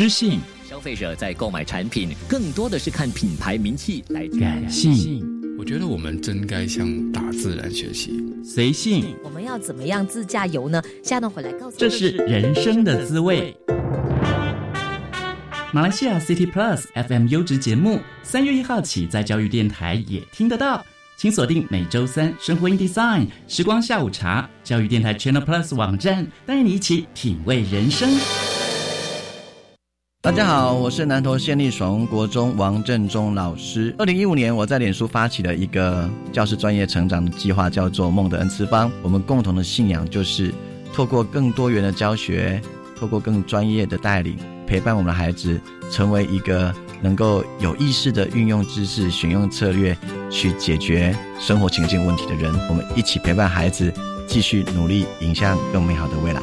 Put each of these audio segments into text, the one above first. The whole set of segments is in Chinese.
知性消费者在购买产品，更多的是看品牌名气来感性。我觉得我们真该向大自然学习。随性，我们要怎么样自驾游呢？下段回来告诉。这是人生的滋味。马来西亚 City Plus FM 优质节目，三月一号起在教育电台也听得到，请锁定每周三生活 in Design 时光下午茶，教育电台 Channel Plus 网站，带你一起品味人生。大家好，我是南投县立爽文国中王正中老师。二零一五年，我在脸书发起了一个教师专业成长的计划，叫做“梦的恩赐方”。我们共同的信仰就是透过更多元的教学，透过更专业的带领，陪伴我们的孩子成为一个能够有意识的运用知识、选用策略去解决生活情境问题的人。我们一起陪伴孩子，继续努力，迎向更美好的未来。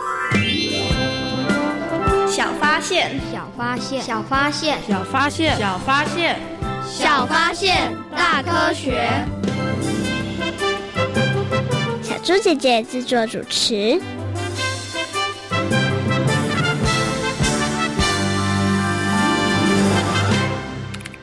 小发现，小发现，小发现，小发现，小发现，小发现，大科学。小猪姐姐制作主持。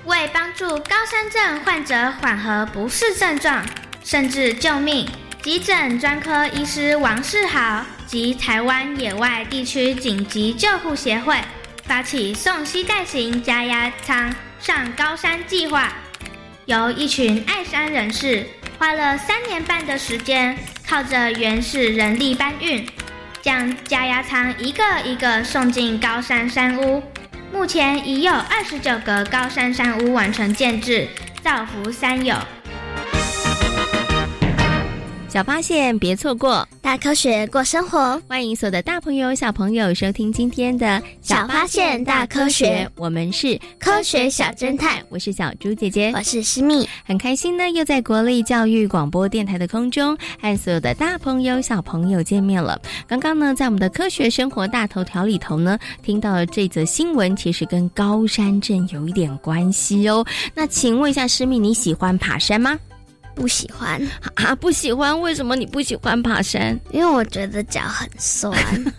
为帮助高山症患者缓和不适症状，甚至救命，急诊专科医师王世豪。及台湾野外地区紧急救护协会发起送膝盖型加压舱上高山计划，由一群爱山人士花了三年半的时间，靠着原始人力搬运，将加压舱一个一个送进高山山屋。目前已有二十九个高山山屋完成建制，造福山友。小发现，别错过大科学过生活。欢迎所有的大朋友、小朋友收听今天的《小发现大科学》，我们是科学小侦探。我是小猪姐姐，我是思密，很开心呢，又在国立教育广播电台的空中和所有的大朋友、小朋友见面了。刚刚呢，在我们的科学生活大头条里头呢，听到了这则新闻，其实跟高山镇有一点关系哦。那请问一下，思密，你喜欢爬山吗？不喜欢啊！不喜欢？为什么你不喜欢爬山？因为我觉得脚很酸。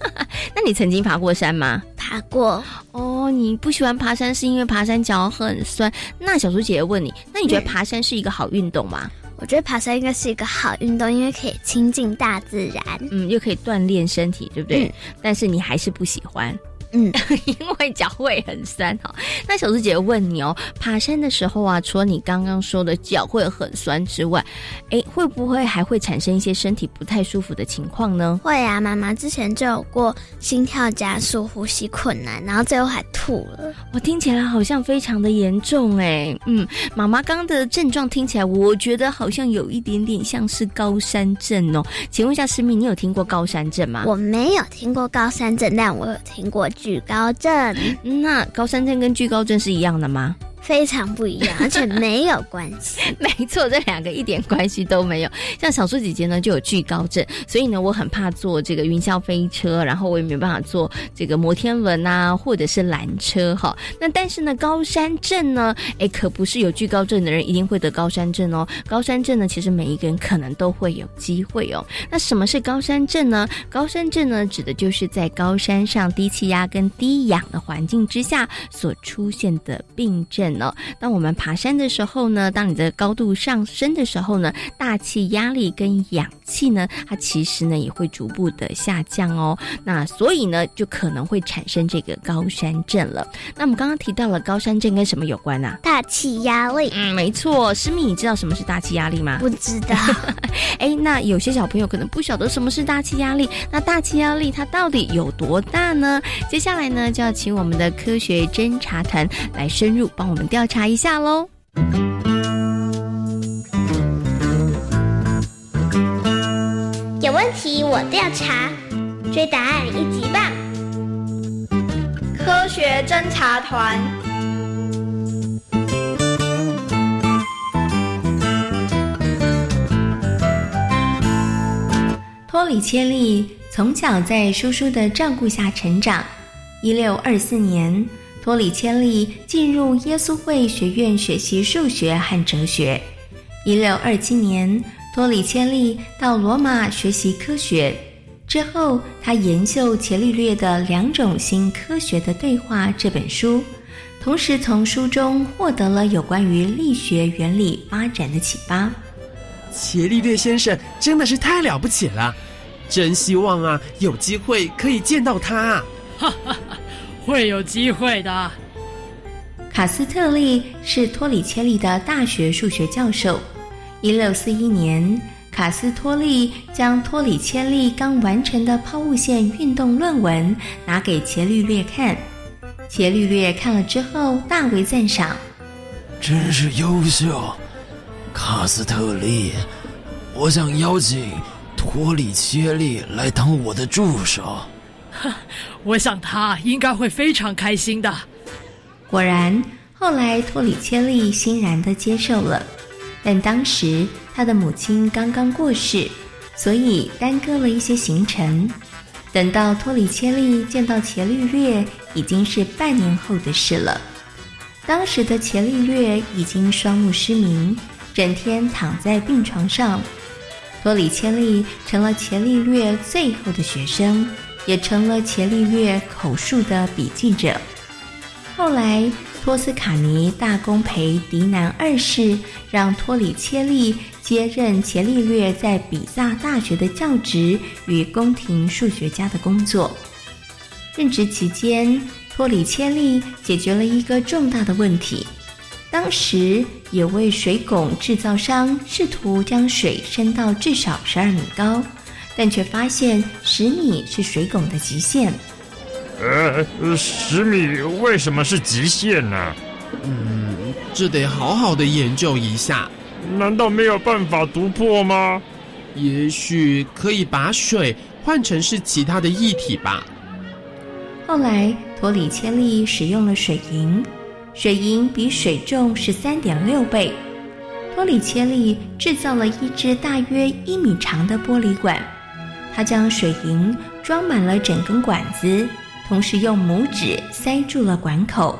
那你曾经爬过山吗？爬过。哦，你不喜欢爬山是因为爬山脚很酸。那小猪姐姐问你，那你觉得爬山是一个好运动吗？我觉得爬山应该是一个好运动，因为可以亲近大自然，嗯，又可以锻炼身体，对不对？但是你还是不喜欢。嗯，因为脚会很酸哈。那小师姐问你哦，爬山的时候啊，除了你刚刚说的脚会很酸之外，哎，会不会还会产生一些身体不太舒服的情况呢？会啊，妈妈之前就有过心跳加速、呼吸困难，然后最后还吐了。我听起来好像非常的严重哎。嗯，妈妈刚刚的症状听起来，我觉得好像有一点点像是高山症哦。请问一下思密，你有听过高山症吗？我没有听过高山症，但我有听过。举高症，那高山症跟惧高症是一样的吗？非常不一样，而且没有关系。没错，这两个一点关系都没有。像小猪姐姐呢，就有惧高症，所以呢，我很怕坐这个云霄飞车，然后我也没办法坐这个摩天轮啊，或者是缆车哈。那但是呢，高山症呢，哎，可不是有惧高症的人一定会得高山症哦。高山症呢，其实每一个人可能都会有机会哦。那什么是高山症呢？高山症呢，指的就是在高山上低气压跟低氧的环境之下所出现的病症。哦，当我们爬山的时候呢，当你的高度上升的时候呢，大气压力跟氧气呢，它其实呢也会逐步的下降哦。那所以呢，就可能会产生这个高山症了。那我们刚刚提到了高山症跟什么有关呢？大气压力。嗯，没错。诗密，你知道什么是大气压力吗？不知道。哎，那有些小朋友可能不晓得什么是大气压力。那大气压力它到底有多大呢？接下来呢，就要请我们的科学侦查团来深入帮我们。调查一下喽！有问题我调查，追答案一级棒！科学侦查团。托里切利从小在叔叔的照顾下成长。一六二四年。托里切利进入耶稣会学院学习数学和哲学。一六二七年，托里千利到罗马学习科学。之后，他研究伽利略的《两种新科学的对话》这本书，同时从书中获得了有关于力学原理发展的启发。伽利略先生真的是太了不起了，真希望啊有机会可以见到他。哈哈哈。会有机会的。卡斯特利是托里切利的大学数学教授。一六四一年，卡斯托利将托里切利刚完成的抛物线运动论文拿给伽利略看。伽利略看了之后大为赞赏：“真是优秀，卡斯特利！我想邀请托里切利来当我的助手。” 我想他应该会非常开心的。果然，后来托里切利欣然的接受了，但当时他的母亲刚刚过世，所以耽搁了一些行程。等到托里切利见到伽利略，已经是半年后的事了。当时的伽利略已经双目失明，整天躺在病床上。托里切利成了伽利略最后的学生。也成了伽利略口述的笔记者。后来，托斯卡尼大公培迪南二世让托里切利接任伽利略在比萨大学的教职与宫廷数学家的工作。任职期间，托里切利解决了一个重大的问题。当时，有位水拱制造商试图将水升到至少十二米高。但却发现十米是水拱的极限。呃，十米为什么是极限呢？嗯，这得好好的研究一下。难道没有办法突破吗？也许可以把水换成是其他的液体吧。后来，托里切利使用了水银，水银比水重是三点六倍。托里切利制造了一只大约一米长的玻璃管。他将水银装满了整根管子，同时用拇指塞住了管口，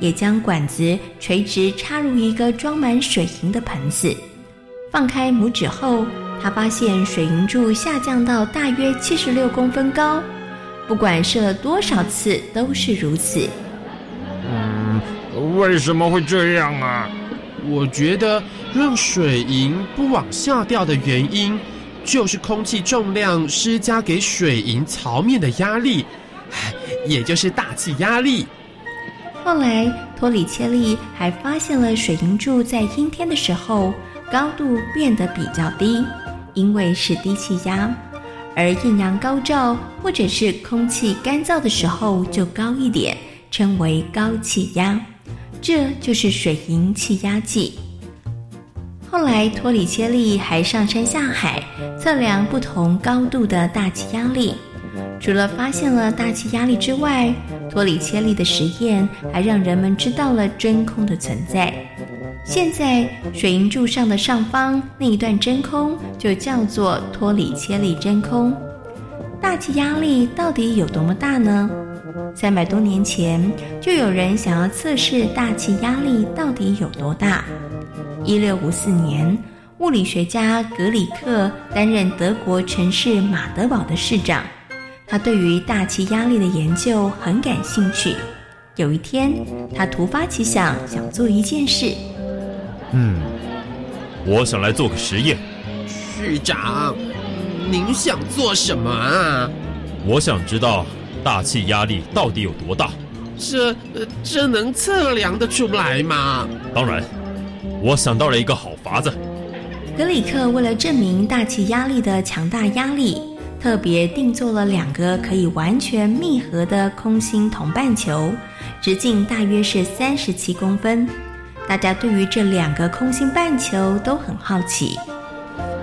也将管子垂直插入一个装满水银的盆子。放开拇指后，他发现水银柱下降到大约七十六公分高。不管射了多少次，都是如此。嗯，为什么会这样啊？我觉得让水银不往下掉的原因。就是空气重量施加给水银槽面的压力，也就是大气压力。后来，托里切利还发现了水银柱在阴天的时候高度变得比较低，因为是低气压；而艳阳高照或者是空气干燥的时候就高一点，称为高气压。这就是水银气压计。后来，托里切利还上山下海测量不同高度的大气压力。除了发现了大气压力之外，托里切利的实验还让人们知道了真空的存在。现在水银柱上的上方那一段真空就叫做托里切利真空。大气压力到底有多么大呢？三百多年前就有人想要测试大气压力到底有多大。一六五四年。物理学家格里克担任德国城市马德堡的市长，他对于大气压力的研究很感兴趣。有一天，他突发奇想，想做一件事。嗯，我想来做个实验。市长，您想做什么啊？我想知道大气压力到底有多大。这这能测量得出来吗？当然，我想到了一个好法子。格里克为了证明大气压力的强大压力，特别定做了两个可以完全密合的空心铜半球，直径大约是三十七公分。大家对于这两个空心半球都很好奇。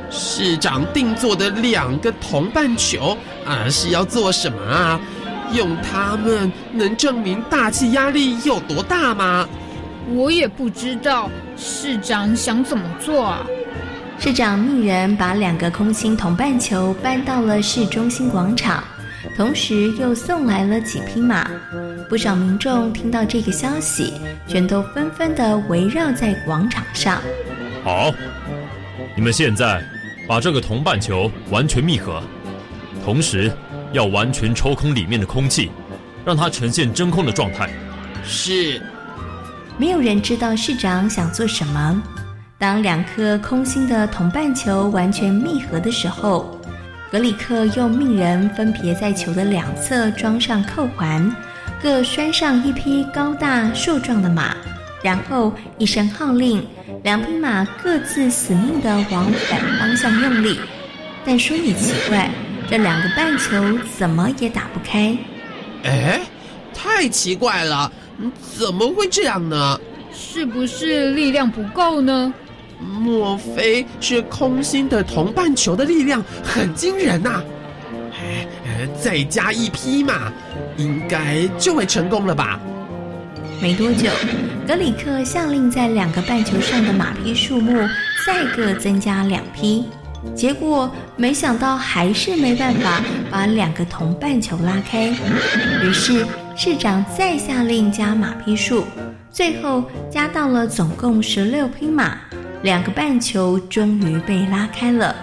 市长定做的两个铜半球啊，是要做什么啊？用它们能证明大气压力有多大吗？我也不知道，市长想怎么做啊？市长命人把两个空心铜半球搬到了市中心广场，同时又送来了几匹马。不少民众听到这个消息，全都纷纷的围绕在广场上。好，你们现在把这个铜半球完全密合，同时要完全抽空里面的空气，让它呈现真空的状态。是。没有人知道市长想做什么。当两颗空心的铜半球完全密合的时候，格里克又命人分别在球的两侧装上扣环，各拴上一匹高大硕壮的马，然后一声号令，两匹马各自死命地往反方向用力。但说也奇怪，这两个半球怎么也打不开。哎，太奇怪了，怎么会这样呢？是不是力量不够呢？莫非是空心的铜半球的力量很惊人呐？再加一匹嘛，应该就会成功了吧？没多久，格里克下令在两个半球上的马匹数目再各增加两匹，结果没想到还是没办法把两个铜半球拉开。于是市长再下令加马匹数，最后加到了总共十六匹马。两个半球终于被拉开了，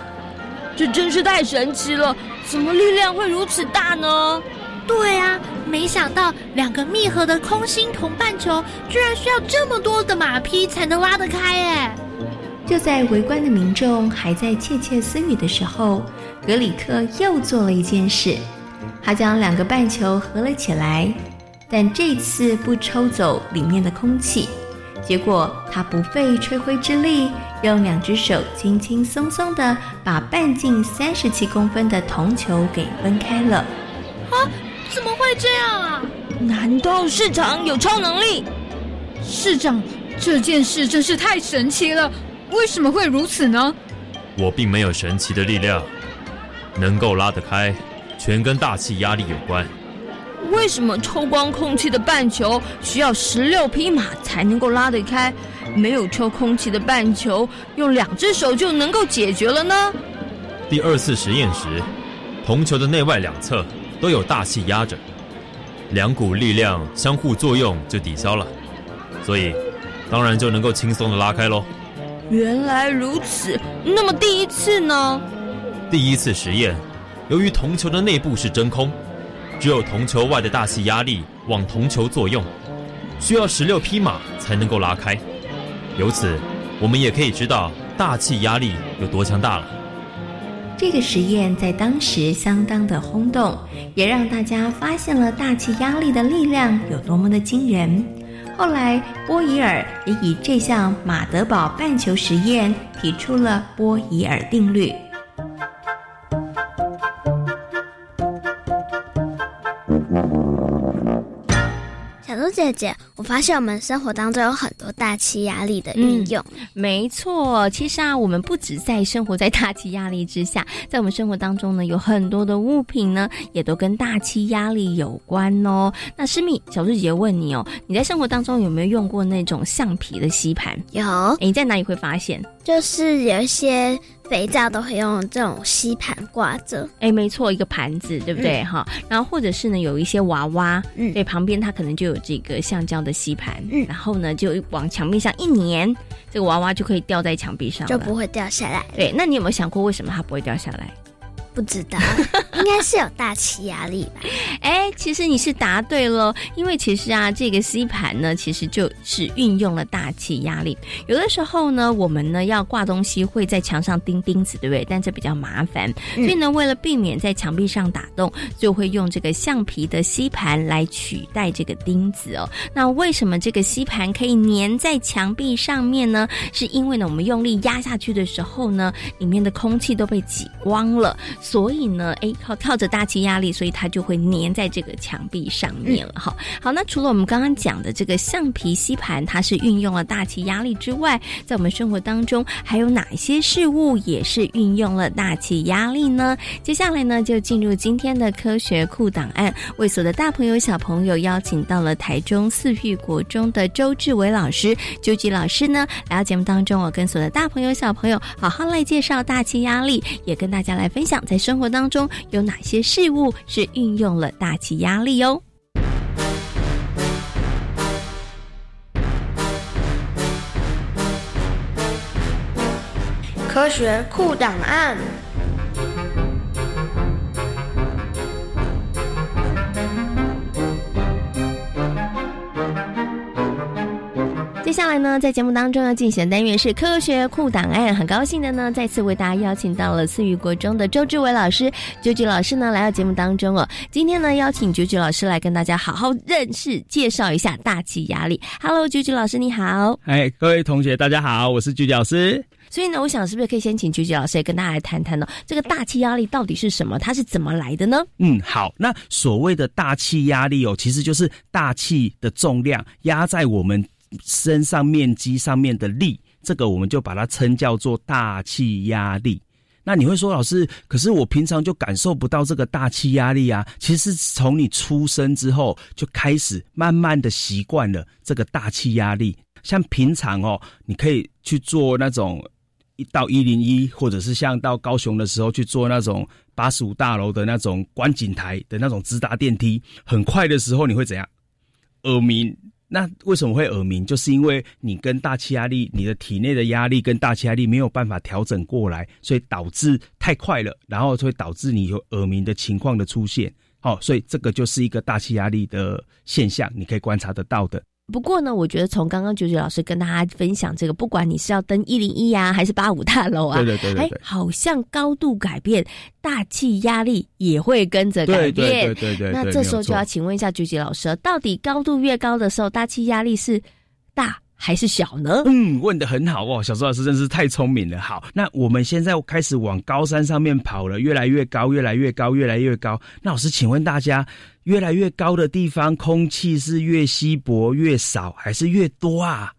这真是太神奇了！怎么力量会如此大呢？对啊，没想到两个密合的空心铜半球，居然需要这么多的马匹才能拉得开哎！就在围观的民众还在窃窃私语的时候，格里克又做了一件事，他将两个半球合了起来，但这次不抽走里面的空气。结果他不费吹灰之力，用两只手轻轻松松的把半径三十七公分的铜球给分开了。啊，怎么会这样啊？难道市长有超能力？市长，这件事真是太神奇了！为什么会如此呢？我并没有神奇的力量，能够拉得开，全跟大气压力有关。为什么抽光空气的半球需要十六匹马才能够拉得开？没有抽空气的半球，用两只手就能够解决了呢？第二次实验时，铜球的内外两侧都有大气压着，两股力量相互作用就抵消了，所以当然就能够轻松的拉开喽。原来如此，那么第一次呢？第一次实验，由于铜球的内部是真空。只有铜球外的大气压力往铜球作用，需要十六匹马才能够拉开。由此，我们也可以知道大气压力有多强大了。这个实验在当时相当的轰动，也让大家发现了大气压力的力量有多么的惊人。后来，波伊尔也以这项马德堡半球实验提出了波伊尔定律。姐姐，我发现我们生活当中有很多大气压力的运用。没错，其实啊，我们不止在生活在大气压力之下，在我们生活当中呢，有很多的物品呢，也都跟大气压力有关哦。那诗密小猪姐姐问你哦，你在生活当中有没有用过那种橡皮的吸盘？有。你在哪里会发现？就是有一些肥皂都会用这种吸盘挂着。哎，没错，一个盘子，对不对？哈，然后或者是呢，有一些娃娃，嗯，对，旁边它可能就有这个橡胶的吸盘，嗯，然后呢，就往墙壁上一粘，这个娃娃就可以掉在墙壁上，就不会掉下来。对，那你有没有想过为什么它不会掉下来？不知道，应该是有大气压力吧？哎，其实你是答对了，因为其实啊，这个吸盘呢，其实就是运用了大气压力。有的时候呢，我们呢要挂东西会在墙上钉钉子，对不对？但这比较麻烦，所以呢，为了避免在墙壁上打洞，就会用这个橡皮的吸盘来取代这个钉子哦。那为什么这个吸盘可以粘在墙壁上面呢？是因为呢，我们用力压下去的时候呢，里面的空气都被挤光了。所以呢，哎，靠靠着大气压力，所以它就会粘在这个墙壁上面了哈。好，那除了我们刚刚讲的这个橡皮吸盘，它是运用了大气压力之外，在我们生活当中还有哪些事物也是运用了大气压力呢？接下来呢，就进入今天的科学库档案，为所有的大朋友小朋友邀请到了台中四育国中的周志伟老师，究极老师呢来到节目当中，我跟所有的大朋友小朋友好好来介绍大气压力，也跟大家来分享在。生活当中有哪些事物是运用了大气压力哦？科学库档案。接下来呢，在节目当中要进行的单元是科学库档案。很高兴的呢，再次为大家邀请到了四育国中的周志伟老师。九九老师呢来到节目当中哦。今天呢，邀请九九老师来跟大家好好认识、介绍一下大气压力。Hello，九九老师你好。哎，各位同学大家好，我是九九老师。所以呢，我想是不是可以先请九九老师也跟大家来谈谈呢？这个大气压力到底是什么？它是怎么来的呢？嗯，好。那所谓的大气压力哦，其实就是大气的重量压在我们。身上面积上面的力，这个我们就把它称叫做大气压力。那你会说，老师，可是我平常就感受不到这个大气压力啊？其实从你出生之后就开始慢慢的习惯了这个大气压力。像平常哦，你可以去做那种一到一零一，或者是像到高雄的时候去做那种八十五大楼的那种观景台的那种直达电梯，很快的时候你会怎样？耳鸣。那为什么会耳鸣？就是因为你跟大气压力，你的体内的压力跟大气压力没有办法调整过来，所以导致太快了，然后会导致你有耳鸣的情况的出现。好，所以这个就是一个大气压力的现象，你可以观察得到的。不过呢，我觉得从刚刚九九老师跟大家分享这个，不管你是要登一零一啊，还是八五大楼啊，对对对对，哎，好像高度改变，大气压力也会跟着改变。对对对对。那这时候就要请问一下九九老师，到底高度越高的时候，大气压力是大？还是小呢？嗯，问的很好哦，小周老师真是太聪明了。好，那我们现在开始往高山上面跑了，越来越高，越来越高，越来越高。那老师，请问大家，越来越高的地方，空气是越稀薄越少，还是越多啊？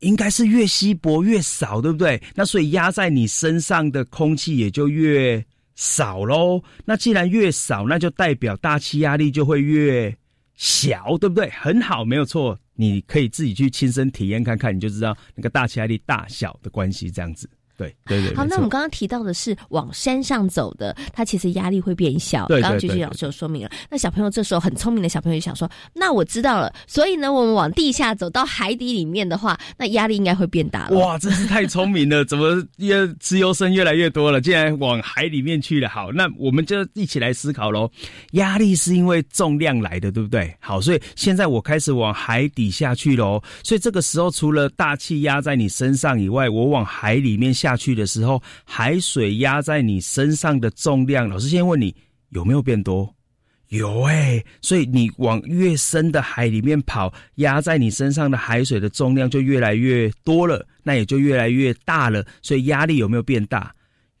应该是越稀薄越少，对不对？那所以压在你身上的空气也就越少喽。那既然越少，那就代表大气压力就会越小，对不对？很好，没有错。你可以自己去亲身体验看看，你就知道那个大气压力大小的关系，这样子。对对对，好，那我们刚刚提到的是往山上走的，它其实压力会变小。对刚刚菊菊老师有说明了。那小朋友这时候很聪明的小朋友就想说，那我知道了，所以呢，我们往地下走到海底里面的话，那压力应该会变大了。哇，真是太聪明了！怎么越自由生越来越多了？竟然往海里面去了。好，那我们就一起来思考喽。压力是因为重量来的，对不对？好，所以现在我开始往海底下去喽。所以这个时候，除了大气压在你身上以外，我往海里面。下去的时候，海水压在你身上的重量，老师先问你有没有变多？有哎，所以你往越深的海里面跑，压在你身上的海水的重量就越来越多了，那也就越来越大了。所以压力有没有变大？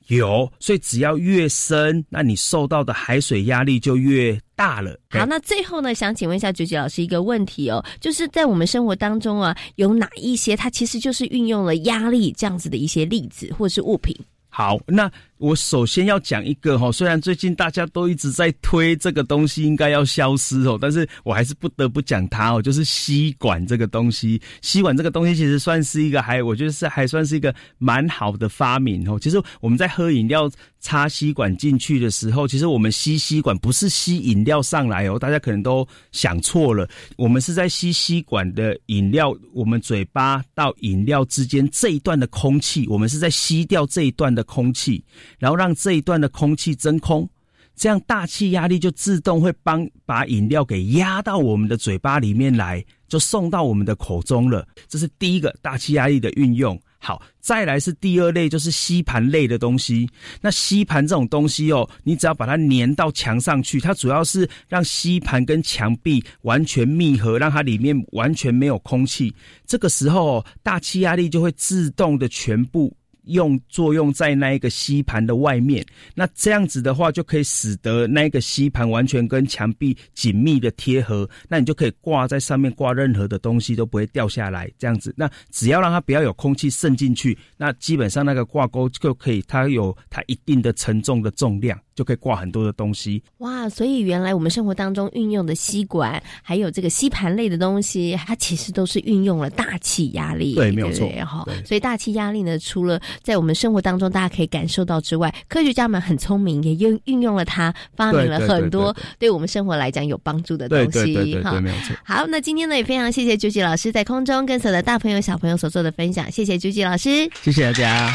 有，所以只要越深，那你受到的海水压力就越大了。好，那最后呢，想请问一下九九老师一个问题哦，就是在我们生活当中啊，有哪一些它其实就是运用了压力这样子的一些例子或是物品？好，那我首先要讲一个哈，虽然最近大家都一直在推这个东西应该要消失哦，但是我还是不得不讲它哦，就是吸管这个东西。吸管这个东西其实算是一个还，我觉得是还算是一个蛮好的发明哦。其实我们在喝饮料插吸管进去的时候，其实我们吸吸管不是吸饮料上来哦，大家可能都想错了，我们是在吸吸管的饮料，我们嘴巴到饮料之间这一段的空气，我们是在吸掉这一段的。空气，然后让这一段的空气真空，这样大气压力就自动会帮把饮料给压到我们的嘴巴里面来，就送到我们的口中了。这是第一个大气压力的运用。好，再来是第二类，就是吸盘类的东西。那吸盘这种东西哦，你只要把它粘到墙上去，它主要是让吸盘跟墙壁完全密合，让它里面完全没有空气。这个时候，大气压力就会自动的全部。用作用在那一个吸盘的外面，那这样子的话，就可以使得那个吸盘完全跟墙壁紧密的贴合，那你就可以挂在上面，挂任何的东西都不会掉下来。这样子，那只要让它不要有空气渗进去，那基本上那个挂钩就可以，它有它一定的承重的重量。就可以挂很多的东西哇！所以原来我们生活当中运用的吸管，还有这个吸盘类的东西，它其实都是运用了大气压力。对，没有错。哈，所以大气压力呢，除了在我们生活当中大家可以感受到之外，科学家们很聪明，也用运用了它，发明了很多对我们生活来讲有帮助的东西。哈，没有错。好，那今天呢也非常谢谢朱吉老师在空中跟所有的大朋友小朋友所做的分享，谢谢朱吉老师，谢谢大家。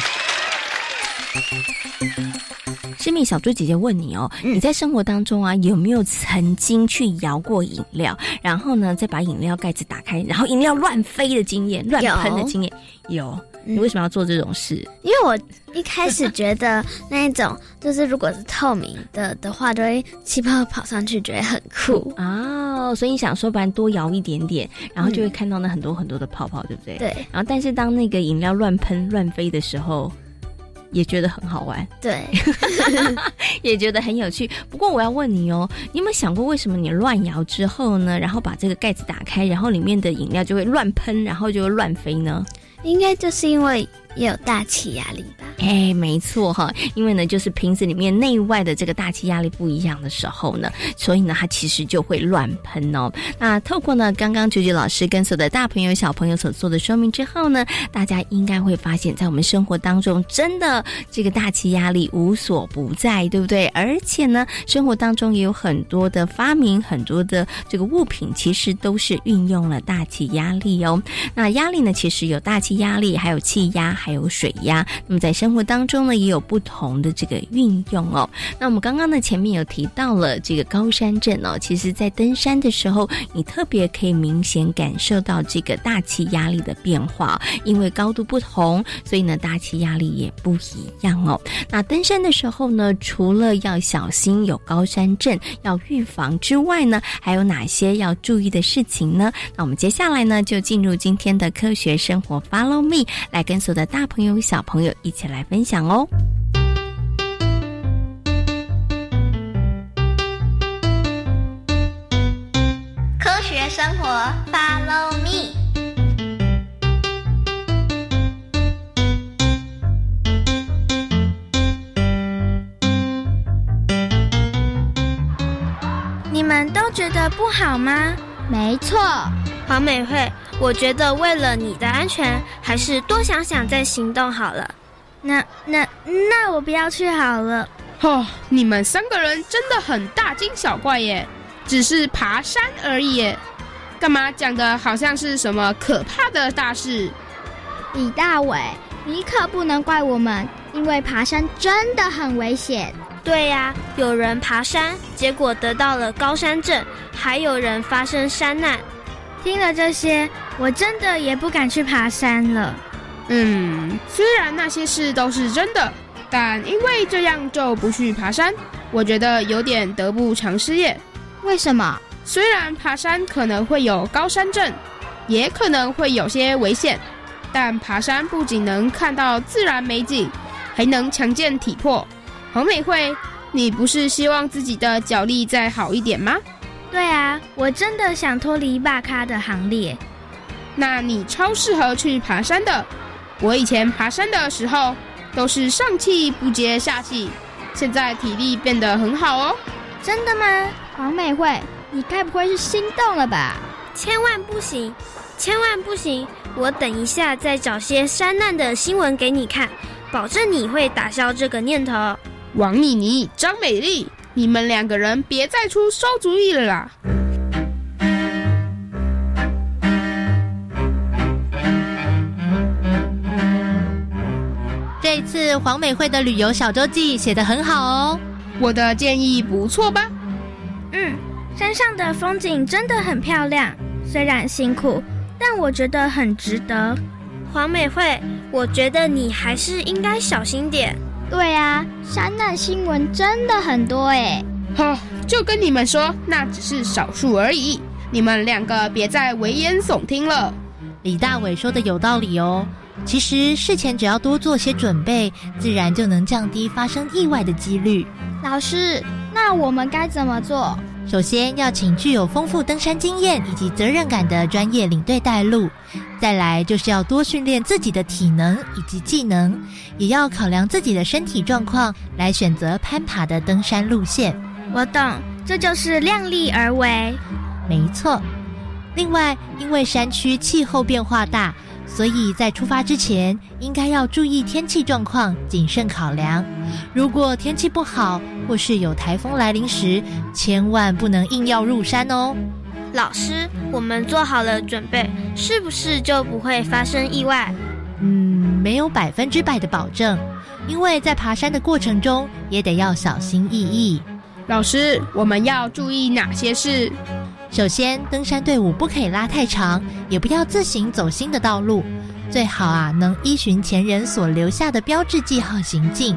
生命小猪姐姐问你哦，你在生活当中啊有没有曾经去摇过饮料，然后呢再把饮料盖子打开，然后饮料乱飞的经验、乱喷的经验？有。你为什么要做这种事？因为我一开始觉得那一种就是如果是透明的的话，就会气泡跑上去，觉得很酷哦。所以你想说，不然多摇一点点，然后就会看到那很多很多的泡泡，对不对？对。然后，但是当那个饮料乱喷乱飞的时候。也觉得很好玩，对，也觉得很有趣。不过我要问你哦，你有没有想过为什么你乱摇之后呢？然后把这个盖子打开，然后里面的饮料就会乱喷，然后就会乱飞呢？应该就是因为。也有大气压力吧？哎，没错哈，因为呢，就是瓶子里面内外的这个大气压力不一样的时候呢，所以呢，它其实就会乱喷哦。那透过呢，刚刚九九老师跟所有的大朋友小朋友所做的说明之后呢，大家应该会发现，在我们生活当中，真的这个大气压力无所不在，对不对？而且呢，生活当中也有很多的发明，很多的这个物品，其实都是运用了大气压力哦。那压力呢，其实有大气压力，还有气压。还有水压，那么在生活当中呢，也有不同的这个运用哦。那我们刚刚呢，前面有提到了这个高山症哦，其实在登山的时候，你特别可以明显感受到这个大气压力的变化，因为高度不同，所以呢，大气压力也不一样哦。那登山的时候呢，除了要小心有高山症要预防之外呢，还有哪些要注意的事情呢？那我们接下来呢，就进入今天的科学生活，Follow me，来跟所有的。大朋友、小朋友一起来分享哦！科学生活，Follow me。你们都觉得不好吗？没错，黄美惠。我觉得为了你的安全，还是多想想再行动好了。那那那我不要去好了。哦，你们三个人真的很大惊小怪耶，只是爬山而已，干嘛讲的好像是什么可怕的大事？李大伟，你可不能怪我们，因为爬山真的很危险。对呀，有人爬山，结果得到了高山症，还有人发生山难。听了这些，我真的也不敢去爬山了。嗯，虽然那些事都是真的，但因为这样就不去爬山，我觉得有点得不偿失耶。为什么？虽然爬山可能会有高山症，也可能会有些危险，但爬山不仅能看到自然美景，还能强健体魄。黄美惠，你不是希望自己的脚力再好一点吗？对啊，我真的想脱离霸咖的行列。那你超适合去爬山的。我以前爬山的时候都是上气不接下气，现在体力变得很好哦。真的吗？黄美惠，你该不会是心动了吧？千万不行，千万不行！我等一下再找些山难的新闻给你看，保证你会打消这个念头。王妮妮、张美丽，你们两个人别再出馊主意了啦！这次黄美惠的旅游小周记写得很好哦，我的建议不错吧？嗯，山上的风景真的很漂亮，虽然辛苦，但我觉得很值得。黄美惠，我觉得你还是应该小心点。对啊，山难新闻真的很多哎。好，就跟你们说，那只是少数而已，你们两个别再危言耸听了。李大伟说的有道理哦。其实事前只要多做些准备，自然就能降低发生意外的几率。老师，那我们该怎么做？首先要请具有丰富登山经验以及责任感的专业领队带路，再来就是要多训练自己的体能以及技能，也要考量自己的身体状况来选择攀爬的登山路线。我懂，这就是量力而为。没错。另外，因为山区气候变化大。所以在出发之前，应该要注意天气状况，谨慎考量。如果天气不好，或是有台风来临时，千万不能硬要入山哦。老师，我们做好了准备，是不是就不会发生意外？嗯，没有百分之百的保证，因为在爬山的过程中，也得要小心翼翼。老师，我们要注意哪些事？首先，登山队伍不可以拉太长，也不要自行走新的道路，最好啊能依循前人所留下的标志记号行进。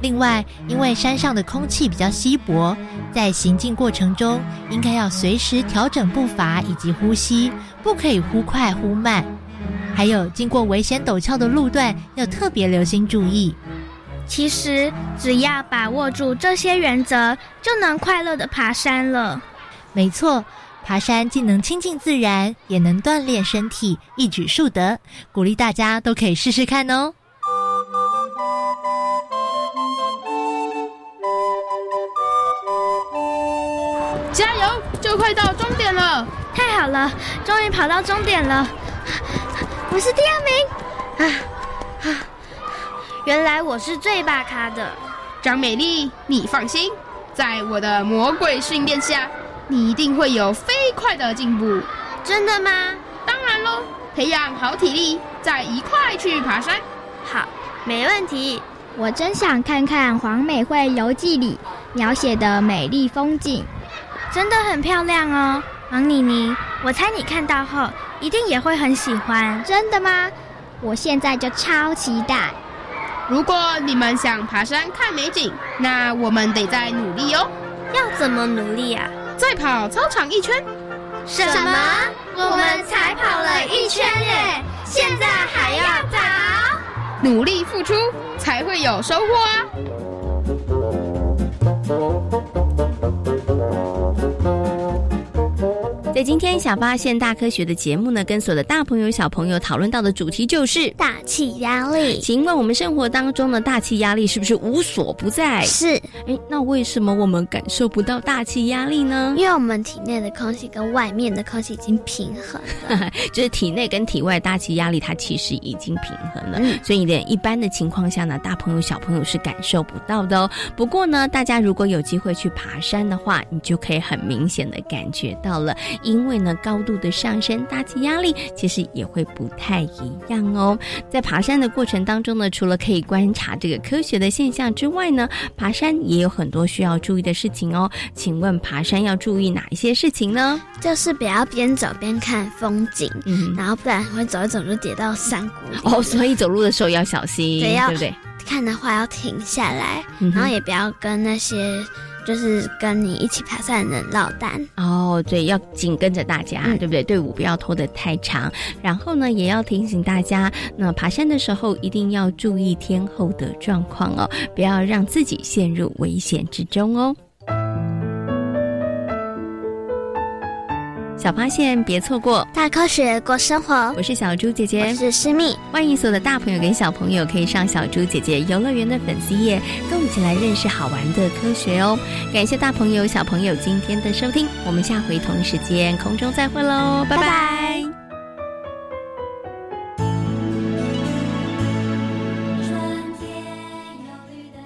另外，因为山上的空气比较稀薄，在行进过程中应该要随时调整步伐以及呼吸，不可以忽快忽慢。还有，经过危险陡峭的路段，要特别留心注意。其实，只要把握住这些原则，就能快乐的爬山了。没错，爬山既能亲近自然，也能锻炼身体，一举数得。鼓励大家都可以试试看哦！就快到终点了！太好了，终于跑到终点了！我是第二名！啊啊！原来我是最大咖的张美丽，你放心，在我的魔鬼训练下。你一定会有飞快的进步，真的吗？当然喽！培养好体力，再一块去爬山。好，没问题。我真想看看黄美惠游记里描写的美丽风景，真的很漂亮哦。王妮妮，我猜你看到后一定也会很喜欢。真的吗？我现在就超期待。如果你们想爬山看美景，那我们得再努力哦。要怎么努力啊？再跑操场一圈？什么？我们才跑了一圈耶，现在还要跑？努力付出才会有收获啊！在今天小发现大科学的节目呢，跟所有的大朋友小朋友讨论到的主题就是大气压力。请问我们生活当中的大气压力是不是无所不在？是。哎，那为什么我们感受不到大气压力呢？因为我们体内的空气跟外面的空气已经平衡了，就是体内跟体外大气压力它其实已经平衡了，所以连一般的情况下呢，大朋友小朋友是感受不到的哦。不过呢，大家如果有机会去爬山的话，你就可以很明显的感觉到了。因为呢，高度的上升，大气压力其实也会不太一样哦。在爬山的过程当中呢，除了可以观察这个科学的现象之外呢，爬山也有很多需要注意的事情哦。请问爬山要注意哪一些事情呢？就是不要边走边看风景，嗯，然后不然会走一走就跌到山谷 哦。所以走路的时候要小心，对不对？看的话要停下来，然后也不要跟那些。就是跟你一起爬山的人落单。哦，对，要紧跟着大家，对不对？队伍不要拖得太长。然后呢，也要提醒大家，那爬山的时候一定要注意天候的状况哦，不要让自己陷入危险之中哦。小发现，别错过大科学过生活。我是小猪姐姐，我是诗蜜。欢迎所有的大朋友跟小朋友可以上小猪姐姐游乐园的粉丝页，跟我们一起来认识好玩的科学哦。感谢大朋友小朋友今天的收听，我们下回同一时间空中再会喽，拜拜。